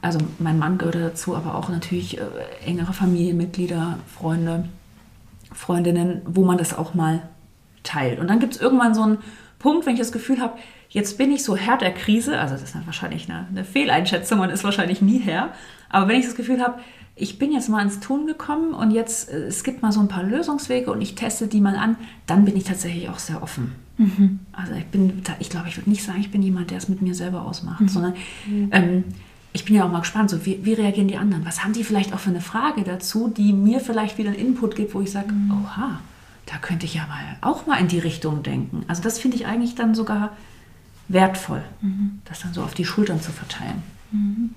also mein Mann gehört dazu, aber auch natürlich äh, engere Familienmitglieder, Freunde, Freundinnen, wo man das auch mal teilt. Und dann gibt es irgendwann so einen Punkt, wenn ich das Gefühl habe, jetzt bin ich so Herr der Krise, also das ist dann wahrscheinlich eine, eine Fehleinschätzung, man ist wahrscheinlich nie Herr, aber wenn ich das Gefühl habe, ich bin jetzt mal ins Tun gekommen und jetzt, äh, es gibt mal so ein paar Lösungswege und ich teste die mal an, dann bin ich tatsächlich auch sehr offen. Mhm. Also ich bin, ich glaube, ich würde nicht sagen, ich bin jemand, der es mit mir selber ausmacht, mhm. sondern mhm. Ähm, ich bin ja auch mal gespannt, so wie, wie, reagieren die anderen? Was haben die vielleicht auch für eine Frage dazu, die mir vielleicht wieder einen Input gibt, wo ich sage, mhm. oha, da könnte ich ja mal auch mal in die Richtung denken. Also das finde ich eigentlich dann sogar wertvoll, mhm. das dann so auf die Schultern zu verteilen. Mhm.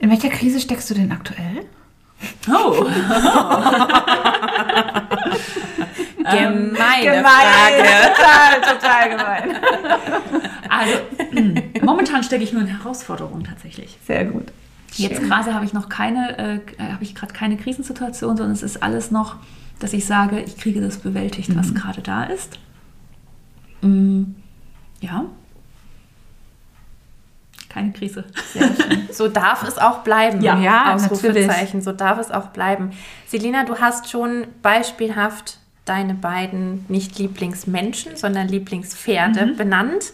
In welcher Krise steckst du denn aktuell? Oh. Gemeine gemein, Frage. Total, total gemein. Also, momentan stecke ich nur in Herausforderungen tatsächlich. Sehr gut. Jetzt gerade habe ich noch keine, äh, habe ich gerade keine Krisensituation, sondern es ist alles noch, dass ich sage, ich kriege das bewältigt, mhm. was gerade da ist. Mhm. Ja. Keine Krise. So darf es auch bleiben. Ja, ja Ausrufezeichen. So darf es auch bleiben. Selina, du hast schon beispielhaft deine beiden nicht Lieblingsmenschen, sondern Lieblingspferde mhm. benannt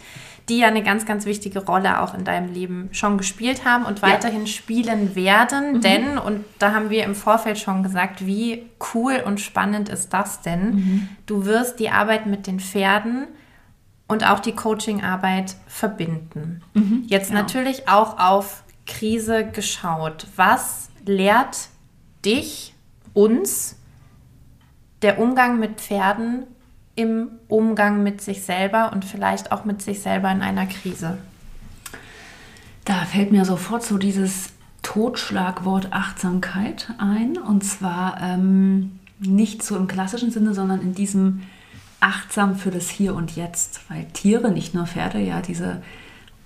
die ja eine ganz, ganz wichtige Rolle auch in deinem Leben schon gespielt haben und weiterhin ja. spielen werden. Mhm. Denn, und da haben wir im Vorfeld schon gesagt, wie cool und spannend ist das denn? Mhm. Du wirst die Arbeit mit den Pferden und auch die Coachingarbeit verbinden. Mhm. Jetzt genau. natürlich auch auf Krise geschaut. Was lehrt dich, uns, der Umgang mit Pferden im Umgang mit sich selber und vielleicht auch mit sich selber in einer Krise? Da fällt mir sofort so dieses Totschlagwort Achtsamkeit ein. Und zwar ähm, nicht so im klassischen Sinne, sondern in diesem achtsam für das Hier und Jetzt. Weil Tiere, nicht nur Pferde, ja diese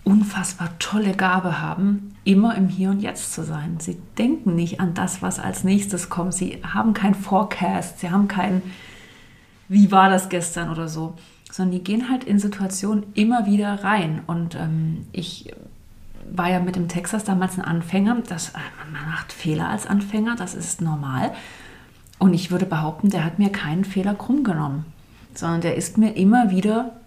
unfassbar tolle Gabe haben, immer im Hier und Jetzt zu sein. Sie denken nicht an das, was als nächstes kommt. Sie haben kein Forecast, sie haben keinen wie war das gestern oder so, sondern die gehen halt in Situationen immer wieder rein. Und ähm, ich war ja mit dem Texas damals ein Anfänger. Das, äh, man macht Fehler als Anfänger, das ist normal. Und ich würde behaupten, der hat mir keinen Fehler krumm genommen, sondern der ist mir immer wieder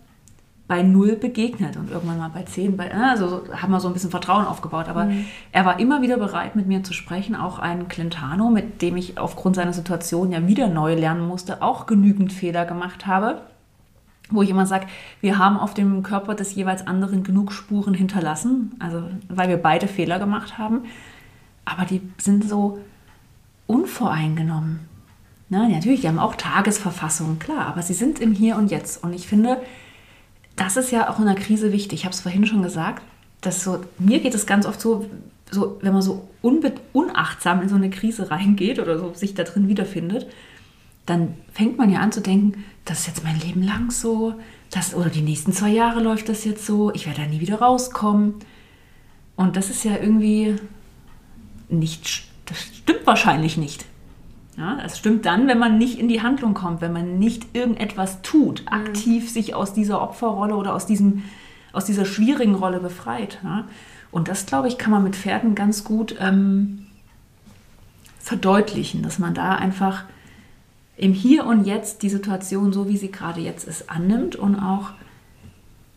bei null begegnet und irgendwann mal bei zehn, bei, also haben wir so ein bisschen Vertrauen aufgebaut. Aber mhm. er war immer wieder bereit, mit mir zu sprechen. Auch ein Clintano, mit dem ich aufgrund seiner Situation ja wieder neu lernen musste, auch genügend Fehler gemacht habe. Wo ich immer sage, wir haben auf dem Körper des jeweils anderen genug Spuren hinterlassen, also weil wir beide Fehler gemacht haben. Aber die sind so unvoreingenommen. Na, natürlich, die haben auch Tagesverfassungen, klar, aber sie sind im Hier und Jetzt. Und ich finde, das ist ja auch in der Krise wichtig. Ich habe es vorhin schon gesagt, dass so, mir geht es ganz oft so, so wenn man so unachtsam in so eine Krise reingeht oder so sich da drin wiederfindet, dann fängt man ja an zu denken, das ist jetzt mein Leben lang so, das, oder die nächsten zwei Jahre läuft das jetzt so, ich werde da nie wieder rauskommen. Und das ist ja irgendwie nicht, das stimmt wahrscheinlich nicht. Ja, das stimmt dann, wenn man nicht in die Handlung kommt, wenn man nicht irgendetwas tut, mhm. aktiv sich aus dieser Opferrolle oder aus, diesem, aus dieser schwierigen Rolle befreit. Ja. Und das, glaube ich, kann man mit Pferden ganz gut ähm, verdeutlichen, dass man da einfach im Hier und Jetzt die Situation, so wie sie gerade jetzt ist, annimmt und auch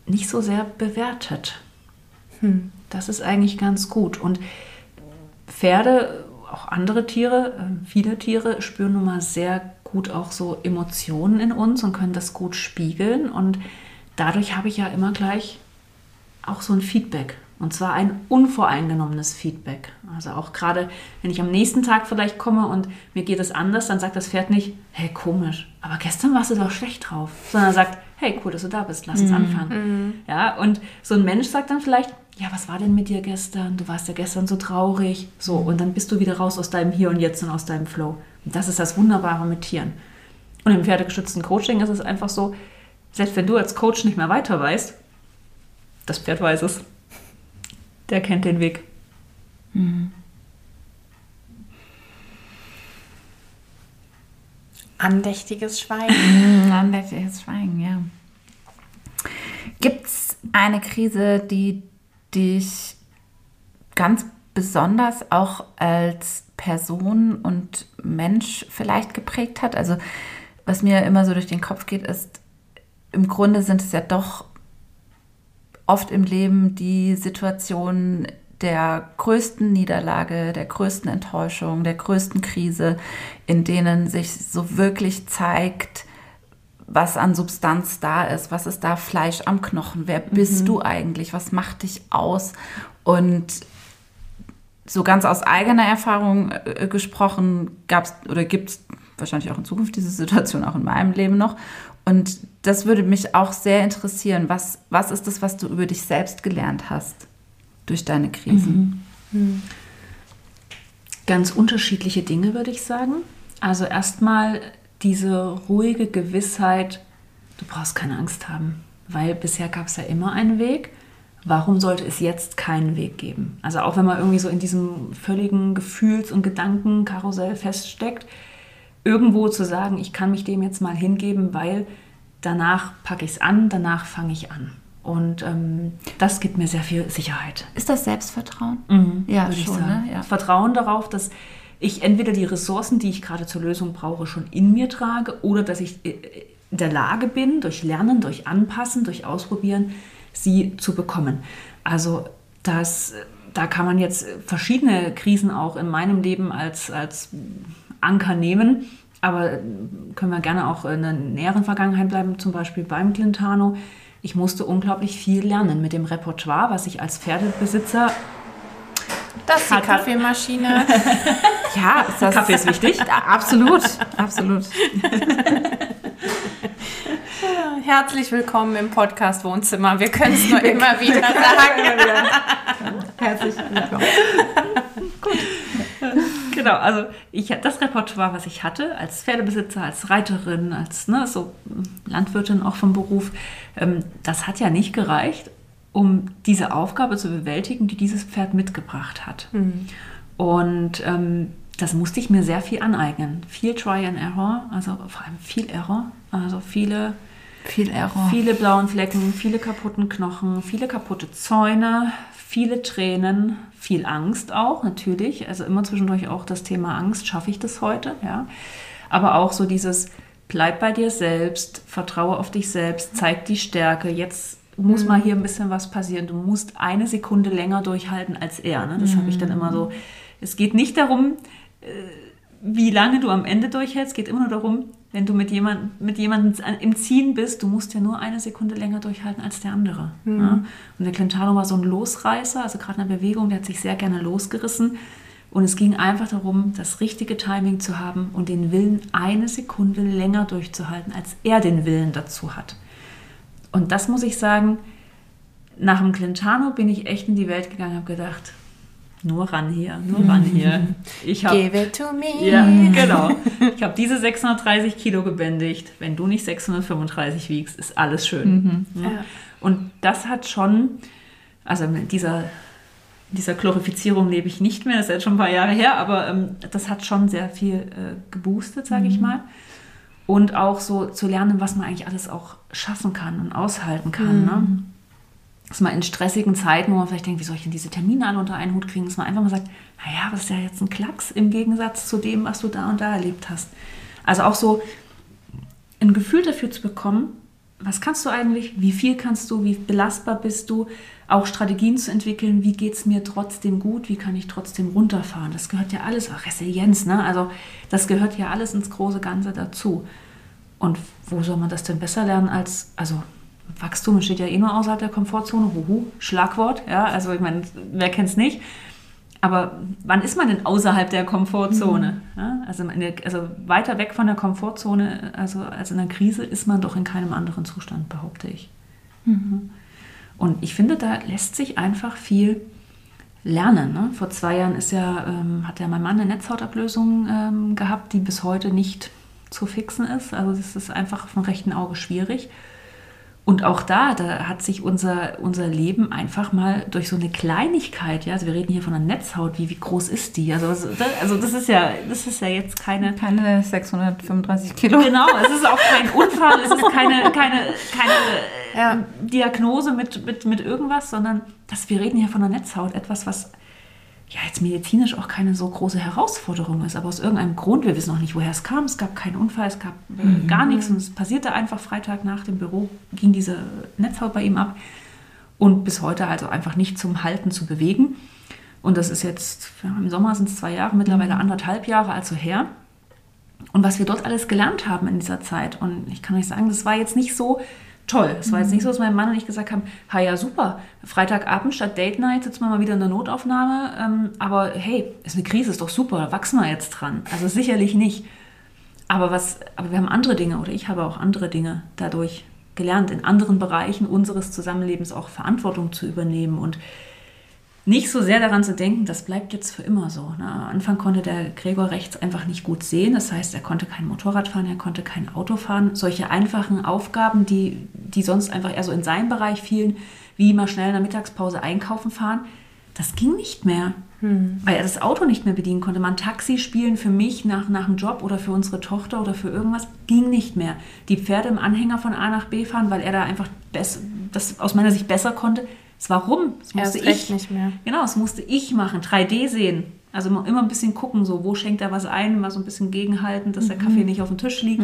nicht so sehr bewertet. Hm. Das ist eigentlich ganz gut. Und Pferde auch andere Tiere, äh, viele Tiere spüren nun mal sehr gut auch so Emotionen in uns und können das gut spiegeln. Und dadurch habe ich ja immer gleich auch so ein Feedback. Und zwar ein unvoreingenommenes Feedback. Also auch gerade, wenn ich am nächsten Tag vielleicht komme und mir geht es anders, dann sagt das Pferd nicht, hey, komisch, aber gestern warst du doch schlecht drauf. Sondern sagt, hey, cool, dass du da bist, lass uns mhm. anfangen. Mhm. Ja, und so ein Mensch sagt dann vielleicht, ja, was war denn mit dir gestern? Du warst ja gestern so traurig. So, und dann bist du wieder raus aus deinem Hier und Jetzt und aus deinem Flow. Und das ist das Wunderbare mit Tieren. Und im pferdegestützten Coaching ist es einfach so, selbst wenn du als Coach nicht mehr weiter weißt, das Pferd weiß es. Der kennt den Weg. Mhm. Andächtiges Schweigen. Andächtiges Schweigen, ja. Gibt es eine Krise, die dich ganz besonders auch als Person und Mensch vielleicht geprägt hat? Also was mir immer so durch den Kopf geht, ist, im Grunde sind es ja doch oft im Leben die Situationen der größten Niederlage, der größten Enttäuschung, der größten Krise, in denen sich so wirklich zeigt, was an Substanz da ist, was ist da Fleisch am Knochen, wer bist mhm. du eigentlich, was macht dich aus und so ganz aus eigener Erfahrung äh, gesprochen, gab es oder gibt es wahrscheinlich auch in Zukunft diese Situation auch in meinem Leben noch. Und das würde mich auch sehr interessieren. Was, was ist das, was du über dich selbst gelernt hast durch deine Krisen? Mhm. Mhm. Ganz unterschiedliche Dinge, würde ich sagen. Also erstmal diese ruhige Gewissheit, du brauchst keine Angst haben, weil bisher gab es ja immer einen Weg. Warum sollte es jetzt keinen Weg geben? Also auch wenn man irgendwie so in diesem völligen Gefühls- und Gedankenkarussell feststeckt, irgendwo zu sagen, ich kann mich dem jetzt mal hingeben, weil danach packe ich es an, danach fange ich an. Und ähm, das gibt mir sehr viel Sicherheit. Ist das Selbstvertrauen? Mhm, ja, schon. Ne? Ja. Vertrauen darauf, dass ich entweder die Ressourcen, die ich gerade zur Lösung brauche, schon in mir trage oder dass ich äh, in der Lage bin, durch Lernen, durch Anpassen, durch Ausprobieren, sie zu bekommen. Also das, da kann man jetzt verschiedene Krisen auch in meinem Leben als, als Anker nehmen. Aber können wir gerne auch in der näheren Vergangenheit bleiben, zum Beispiel beim Clintano. Ich musste unglaublich viel lernen mit dem Repertoire, was ich als Pferdebesitzer das ist die Kaffeemaschine. ja, ist das Kaffee ist wichtig. absolut, absolut. Herzlich willkommen im Podcast Wohnzimmer. Wir können es nur immer wieder sagen. Herzlich willkommen. Gut. Genau, also ich, das Repertoire, was ich hatte, als Pferdebesitzer, als Reiterin, als ne, so Landwirtin auch vom Beruf, ähm, das hat ja nicht gereicht, um diese Aufgabe zu bewältigen, die dieses Pferd mitgebracht hat. Mhm. Und ähm, das musste ich mir sehr viel aneignen. Viel Try and Error, also vor allem viel Error, also viele, viel Error. viele blauen Flecken, viele kaputten Knochen, viele kaputte Zäune, viele Tränen, viel Angst auch natürlich. Also immer zwischendurch auch das Thema Angst, schaffe ich das heute, ja. Aber auch so dieses bleib bei dir selbst, vertraue auf dich selbst, zeig die Stärke. Jetzt muss mal hier ein bisschen was passieren. Du musst eine Sekunde länger durchhalten als er. Ne? Das habe ich dann immer so. Es geht nicht darum, äh, wie lange du am Ende durchhältst. Es geht immer nur darum, wenn du mit jemandem mit jemandem im Ziehen bist, du musst ja nur eine Sekunde länger durchhalten als der andere. Ja? Und der Clintano war so ein Losreißer, also gerade in der Bewegung, der hat sich sehr gerne losgerissen. Und es ging einfach darum, das richtige Timing zu haben und den Willen eine Sekunde länger durchzuhalten, als er den Willen dazu hat. Und das muss ich sagen, nach dem Clintano bin ich echt in die Welt gegangen und habe gedacht, nur ran hier, nur ran hier. Ich hab, Give it to me. ja, genau. Ich habe diese 630 Kilo gebändigt. Wenn du nicht 635 wiegst, ist alles schön. Ja. Ja. Und das hat schon, also mit dieser, dieser Glorifizierung lebe ich nicht mehr, das ist jetzt schon ein paar Jahre her, aber ähm, das hat schon sehr viel äh, geboostet, sage ich mal. Und auch so zu lernen, was man eigentlich alles auch schaffen kann und aushalten kann. Ne? dass man in stressigen Zeiten, wo man vielleicht denkt, wie soll ich denn diese Termine alle unter einen Hut kriegen, dass man einfach mal sagt, naja, das ist ja jetzt ein Klacks im Gegensatz zu dem, was du da und da erlebt hast. Also auch so ein Gefühl dafür zu bekommen, was kannst du eigentlich, wie viel kannst du, wie belastbar bist du, auch Strategien zu entwickeln, wie geht es mir trotzdem gut, wie kann ich trotzdem runterfahren. Das gehört ja alles, auch Resilienz, ne? also das gehört ja alles ins große Ganze dazu. Und wo soll man das denn besser lernen als, also Wachstum steht ja eh nur außerhalb der Komfortzone, huhu, Schlagwort, ja, also ich meine, wer kennt es nicht? Aber wann ist man denn außerhalb der Komfortzone? Ja, also, der, also weiter weg von der Komfortzone, also als in der Krise, ist man doch in keinem anderen Zustand, behaupte ich. Und ich finde, da lässt sich einfach viel lernen. Ne? Vor zwei Jahren ist ja, ähm, hat ja mein Mann eine Netzhautablösung ähm, gehabt, die bis heute nicht zu fixen ist. Also das ist einfach vom rechten Auge schwierig. Und auch da, da hat sich unser, unser Leben einfach mal durch so eine Kleinigkeit, ja, also wir reden hier von einer Netzhaut, wie, wie groß ist die? Also, also das- also das ist ja, das ist ja jetzt keine, Keine 635 Kilo. Genau, es ist auch kein Unfall, es ist keine, keine, keine Ja. Diagnose mit, mit, mit irgendwas, sondern das, wir reden hier von der Netzhaut, etwas, was ja jetzt medizinisch auch keine so große Herausforderung ist, aber aus irgendeinem Grund, wir wissen auch nicht, woher es kam, es gab keinen Unfall, es gab äh, gar nichts und es passierte einfach Freitag nach dem Büro, ging diese Netzhaut bei ihm ab und bis heute also einfach nicht zum Halten zu bewegen. Und das ist jetzt, im Sommer sind es zwei Jahre, mittlerweile anderthalb Jahre also her. Und was wir dort alles gelernt haben in dieser Zeit. Und ich kann euch sagen, das war jetzt nicht so toll. Es war jetzt nicht so, dass mein Mann und ich gesagt haben, ha ja super, Freitagabend statt Date Night sitzen wir mal wieder in der Notaufnahme. Ähm, aber hey, ist eine Krise, ist doch super, wachsen wir jetzt dran. Also sicherlich nicht. Aber, was, aber wir haben andere Dinge oder ich habe auch andere Dinge dadurch gelernt, in anderen Bereichen unseres Zusammenlebens auch Verantwortung zu übernehmen und nicht so sehr daran zu denken, das bleibt jetzt für immer so. Ne? Am Anfang konnte der Gregor rechts einfach nicht gut sehen. Das heißt, er konnte kein Motorrad fahren, er konnte kein Auto fahren. Solche einfachen Aufgaben, die, die sonst einfach eher so in seinen Bereich fielen, wie mal schnell in der Mittagspause einkaufen fahren, das ging nicht mehr. Weil er das Auto nicht mehr bedienen konnte. Man Taxi spielen für mich nach, nach einem Job oder für unsere Tochter oder für irgendwas ging nicht mehr. Die Pferde im Anhänger von A nach B fahren, weil er da einfach das aus meiner Sicht besser konnte. Warum? Das Erst musste recht ich nicht mehr. Genau, das musste ich machen. 3D sehen. Also immer immer ein bisschen gucken, so wo schenkt er was ein, mal so ein bisschen gegenhalten, dass der Kaffee nicht auf dem Tisch liegt.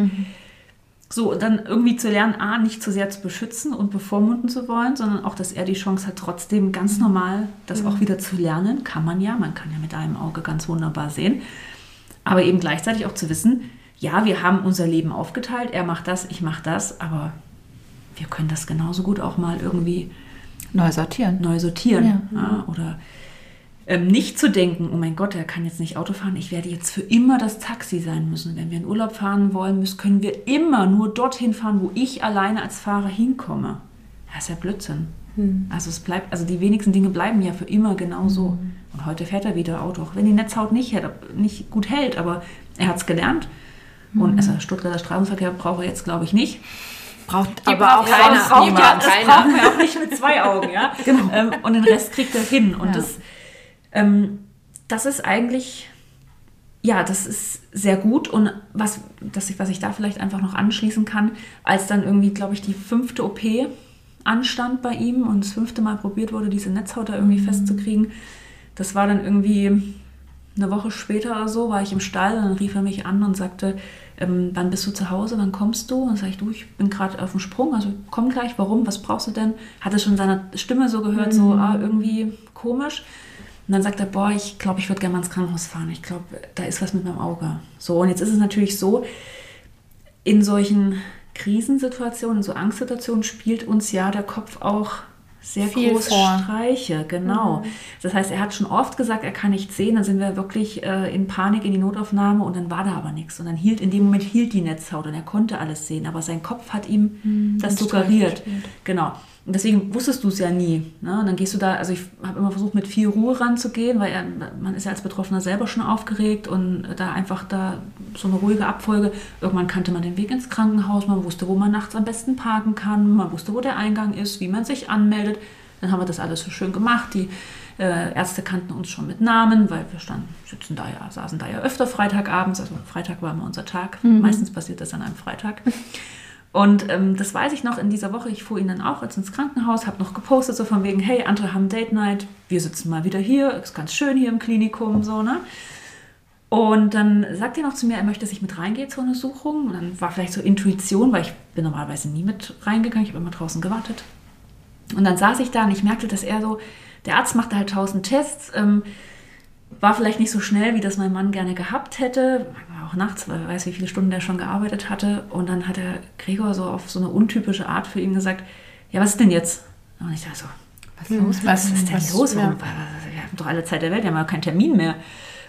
So, und dann irgendwie zu lernen, A, nicht zu sehr zu beschützen und bevormunden zu wollen, sondern auch, dass er die Chance hat, trotzdem ganz normal das auch wieder zu lernen. Kann man ja, man kann ja mit einem Auge ganz wunderbar sehen. Aber eben gleichzeitig auch zu wissen, ja, wir haben unser Leben aufgeteilt, er macht das, ich mache das, aber wir können das genauso gut auch mal irgendwie Neu sortieren. neu sortieren. Ja. Ja, oder ähm, nicht zu denken, oh mein Gott, er kann jetzt nicht Auto fahren, ich werde jetzt für immer das Taxi sein müssen. Wenn wir in Urlaub fahren wollen, müssen, können wir immer nur dorthin fahren, wo ich alleine als Fahrer hinkomme. Das ist ja Blödsinn. Also es bleibt, also die wenigsten Dinge bleiben ja für immer genau so. Und heute fährt er wieder Auto, auch wenn die Netzhaut nicht, nicht gut hält, aber er hat es gelernt. Und also Stuttgarter Straßenverkehr braucht er jetzt, glaube ich, nicht. Braucht aber auch keiner. das braucht ja, das Keiner. brauchen wir auch nicht mit zwei Augen, ja. ähm, und den Rest kriegt er hin. Und Ja. das, ähm, das ist eigentlich, ja, das ist sehr gut. Und was, das, ich- was ich da vielleicht einfach noch anschließen kann, als dann irgendwie, glaube ich, die fünfte OP anstand bei ihm und das fünfte Mal probiert wurde, diese Netzhaut da irgendwie festzukriegen, das war dann irgendwie eine Woche später oder so war ich im Stall und dann rief er mich an und sagte, ähm, wann bist du zu Hause, wann kommst du? Und dann sage ich, du, ich bin gerade auf dem Sprung, also komm gleich, warum, was brauchst du denn? Hatte schon seine Stimme so gehört, mhm. so ah, irgendwie komisch. Und dann sagt er, boah, ich glaube, ich würde gerne mal ins Krankenhaus fahren. Ich glaube, da ist was mit meinem Auge. So, und jetzt ist es natürlich so, in solchen Krisensituationen, in so Angstsituationen spielt uns ja der Kopf auch sehr Viel große vor. Streiche, genau. Mhm. Das heißt, er hat schon oft gesagt, er kann nicht sehen. Dann sind wir wirklich äh, in Panik in die Notaufnahme und dann war da aber nichts. Und dann hielt in dem Moment hielt die Netzhaut und er konnte alles sehen. Aber sein Kopf hat ihm mhm, das suggeriert. Genau. Und deswegen wusstest du es ja nie. Ne? Und dann gehst du da, also ich habe immer versucht, mit viel Ruhe ranzugehen, weil er, man ist ja als Betroffener selber schon aufgeregt und da einfach da so eine ruhige Abfolge. Irgendwann kannte man den Weg ins Krankenhaus, man wusste, wo man nachts am besten parken kann, man wusste, wo der Eingang ist, wie man sich anmeldet. Dann haben wir das alles so schön gemacht. Die äh, Ärzte kannten uns schon mit Namen, weil wir standen, sitzen da ja, saßen da ja öfter Freitagabends. Also Freitag war immer unser Tag. Mhm. Meistens passiert das an einem Freitag. Und ähm, das weiß ich noch in dieser Woche. Ich fuhr ihn dann auch jetzt ins Krankenhaus, habe noch gepostet, so von wegen, hey, andere haben Date Night, wir sitzen mal wieder hier, ist ganz schön hier im Klinikum, so, ne? Und dann sagt er noch zu mir, er möchte, dass ich mit reingehe zur Untersuchung. Und dann war vielleicht so Intuition, weil ich bin normalerweise nie mit reingegangen, ich habe immer draußen gewartet. Und dann saß ich da und ich merkte, dass er so, der Arzt machte halt tausend Tests, ähm, war vielleicht nicht so schnell, wie das mein Mann gerne gehabt hätte. War auch nachts, weil er weiß, wie viele Stunden der schon gearbeitet hatte. Und dann hat der Gregor so auf so eine untypische Art für ihn gesagt: Ja, was ist denn jetzt? Und ich dachte so: Was ist los? Was ist denn was, los? Ja. Wir haben doch alle Zeit der Welt, wir haben ja keinen Termin mehr.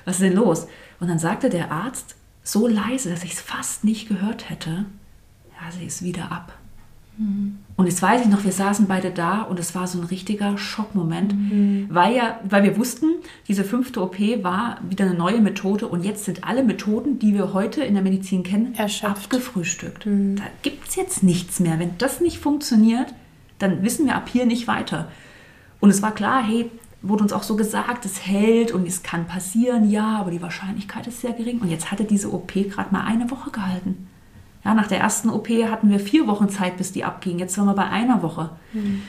Was ist denn los? Und dann sagte der Arzt so leise, dass ich es fast nicht gehört hätte: Ja, sie ist wieder ab. Mhm. Und jetzt weiß ich noch, wir saßen beide da und es war so ein richtiger Schockmoment, mhm. weil, ja, weil wir wussten, diese fünfte OP war wieder eine neue Methode und jetzt sind alle Methoden, die wir heute in der Medizin kennen, Erschöpft. abgefrühstückt. Mhm. Da gibt es jetzt nichts mehr. Wenn das nicht funktioniert, dann wissen wir ab hier nicht weiter. Und es war klar, hey, wurde uns auch so gesagt, es hält und es kann passieren, ja, aber die Wahrscheinlichkeit ist sehr gering. Und jetzt hatte diese OP gerade mal eine Woche gehalten. Ja, nach der ersten OP hatten wir vier Wochen Zeit, bis die abging. Jetzt waren wir bei einer Woche. Mhm.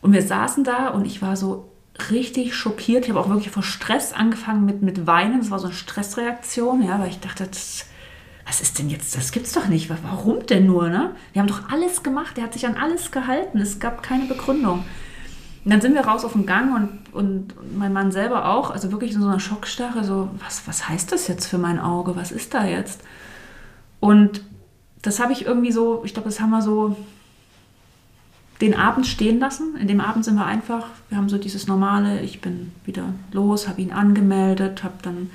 Und wir saßen da und ich war so richtig schockiert. Ich habe auch wirklich vor Stress angefangen mit, mit Weinen. Das war so eine Stressreaktion, ja, weil ich dachte, das, was ist denn jetzt? Das gibt's doch nicht. Warum denn nur? Ne? Wir haben doch alles gemacht. Er hat sich an alles gehalten. Es gab keine Begründung. Und dann sind wir raus auf den Gang und, und mein Mann selber auch, also wirklich in so einer Schockstarre, so, was, was heißt das jetzt für mein Auge? Was ist da jetzt? Und das habe ich irgendwie so, ich glaube, das haben wir so den Abend stehen lassen. In dem Abend sind wir einfach, wir haben so dieses normale, ich bin wieder los, habe ihn angemeldet, habe dann ein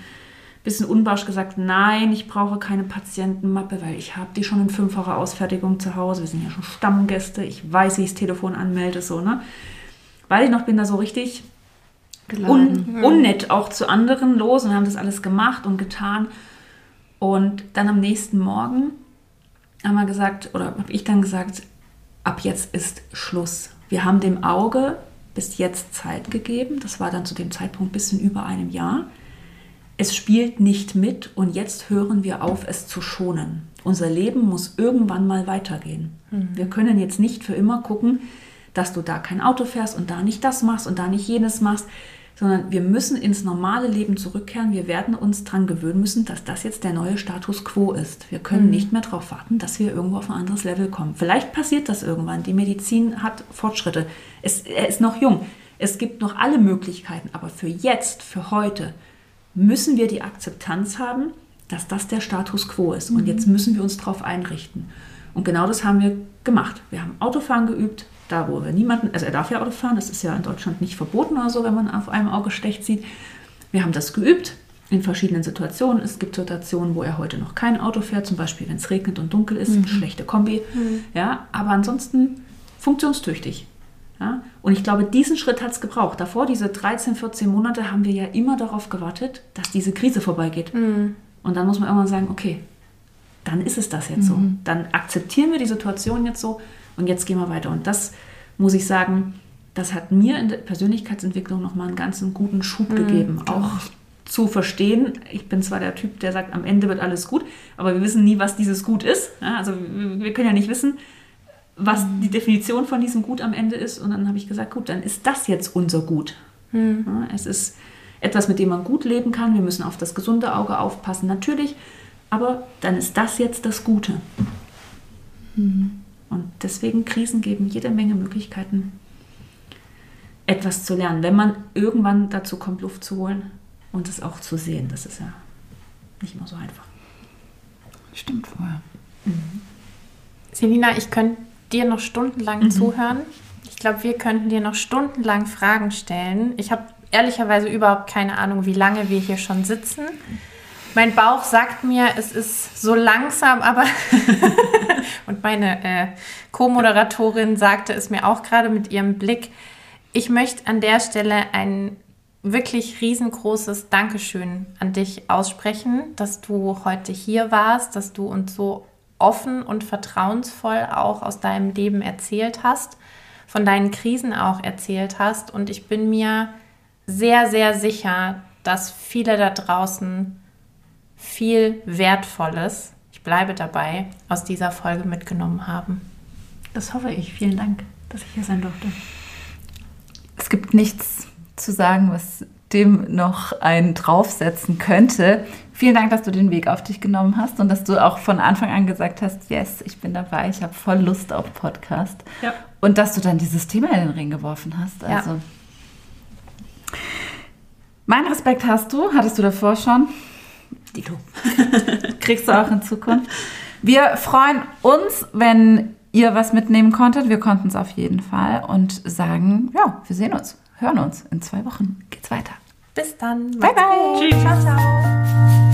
bisschen unbarsch gesagt, nein, ich brauche keine Patientenmappe, weil ich habe die schon in fünffacher Ausfertigung zu Hause. Wir sind ja schon Stammgäste, ich weiß, wie ich das Telefon anmelde, so, ne? Weil ich noch bin da so richtig un, unnett auch zu anderen los und haben das alles gemacht und getan. Und dann am nächsten Morgen haben wir gesagt, oder habe ich dann gesagt, ab jetzt ist Schluss. Wir haben dem Auge bis jetzt Zeit gegeben. Das war dann zu dem Zeitpunkt ein bisschen über einem Jahr. Es spielt nicht mit und jetzt hören wir auf, es zu schonen. Unser Leben muss irgendwann mal weitergehen. Mhm. Wir können jetzt nicht für immer gucken, dass du da kein Auto fährst und da nicht das machst und da nicht jenes machst sondern wir müssen ins normale Leben zurückkehren. Wir werden uns daran gewöhnen müssen, dass das jetzt der neue Status quo ist. Wir können mhm. nicht mehr darauf warten, dass wir irgendwo auf ein anderes Level kommen. Vielleicht passiert das irgendwann. Die Medizin hat Fortschritte. Es, er ist noch jung. Es gibt noch alle Möglichkeiten. Aber für jetzt, für heute, müssen wir die Akzeptanz haben, dass das der Status quo ist. Und mhm. jetzt müssen wir uns darauf einrichten. Und genau das haben wir gemacht. Wir haben Autofahren geübt, da wo wir niemanden, also er darf ja Auto fahren, das ist ja in Deutschland nicht verboten oder so, wenn man auf einem Auge schlecht sieht. Wir haben das geübt in verschiedenen Situationen. Es gibt Situationen, wo er heute noch kein Auto fährt, zum Beispiel wenn es regnet und dunkel ist, mhm. schlechte Kombi. Mhm. Ja, aber ansonsten funktionstüchtig. Ja? Und ich glaube, diesen Schritt hat es gebraucht. Davor, diese 13, 14 Monate, haben wir ja immer darauf gewartet, dass diese Krise vorbeigeht. Mhm. Und dann muss man irgendwann sagen, okay, dann ist es das jetzt so. Mhm. Dann akzeptieren wir die Situation jetzt so und jetzt gehen wir weiter. Und das muss ich sagen, das hat mir in der Persönlichkeitsentwicklung nochmal einen ganz guten Schub mhm, gegeben. Auch zu verstehen, ich bin zwar der Typ, der sagt, am Ende wird alles gut, aber wir wissen nie, was dieses Gut ist. Also wir können ja nicht wissen, was mhm. die Definition von diesem Gut am Ende ist. Und dann habe ich gesagt, gut, dann ist das jetzt unser Gut. Ja, es ist etwas, mit dem man gut leben kann. Wir müssen auf das gesunde Auge aufpassen, natürlich. Aber dann ist das jetzt das Gute. Mhm. Und deswegen Krisen geben jede Menge Möglichkeiten, etwas zu lernen, wenn man irgendwann dazu kommt, Luft zu holen und es auch zu sehen. Das ist ja nicht immer so einfach. Stimmt vorher. Mhm. Selina, ich könnte dir noch stundenlang mhm. zuhören. Ich glaube, wir könnten dir noch stundenlang Fragen stellen. Ich habe ehrlicherweise überhaupt keine Ahnung, wie lange wir hier schon sitzen. Mein Bauch sagt mir, es ist so langsam, aber und meine äh, Co-Moderatorin sagte es mir auch gerade mit ihrem Blick. Ich möchte an der Stelle ein wirklich riesengroßes Dankeschön an dich aussprechen, dass du heute hier warst, dass du uns so offen und vertrauensvoll auch aus deinem Leben erzählt hast, von deinen Krisen auch erzählt hast. Und ich bin mir sehr, sehr sicher, dass viele da draußen viel Wertvolles, bleibe dabei, aus dieser Folge mitgenommen haben. Das hoffe ich. Vielen Dank, dass ich hier sein durfte. Es gibt nichts zu sagen, was dem noch einen draufsetzen könnte. Vielen Dank, dass du den Weg auf dich genommen hast und dass du auch von Anfang an gesagt hast, yes, ich bin dabei, ich habe voll Lust auf Podcast. Ja. Und dass du dann dieses Thema in den Ring geworfen hast. Also. Ja. Mein Respekt hast du, hattest du davor schon. Dito. Kriegst du auch in Zukunft. Wir freuen uns, wenn ihr was mitnehmen konntet. Wir konnten es auf jeden Fall und sagen, ja, wir sehen uns, hören uns. In zwei Wochen geht's weiter. Bis dann. Bye, bye. Tschüss. Ciao, ciao.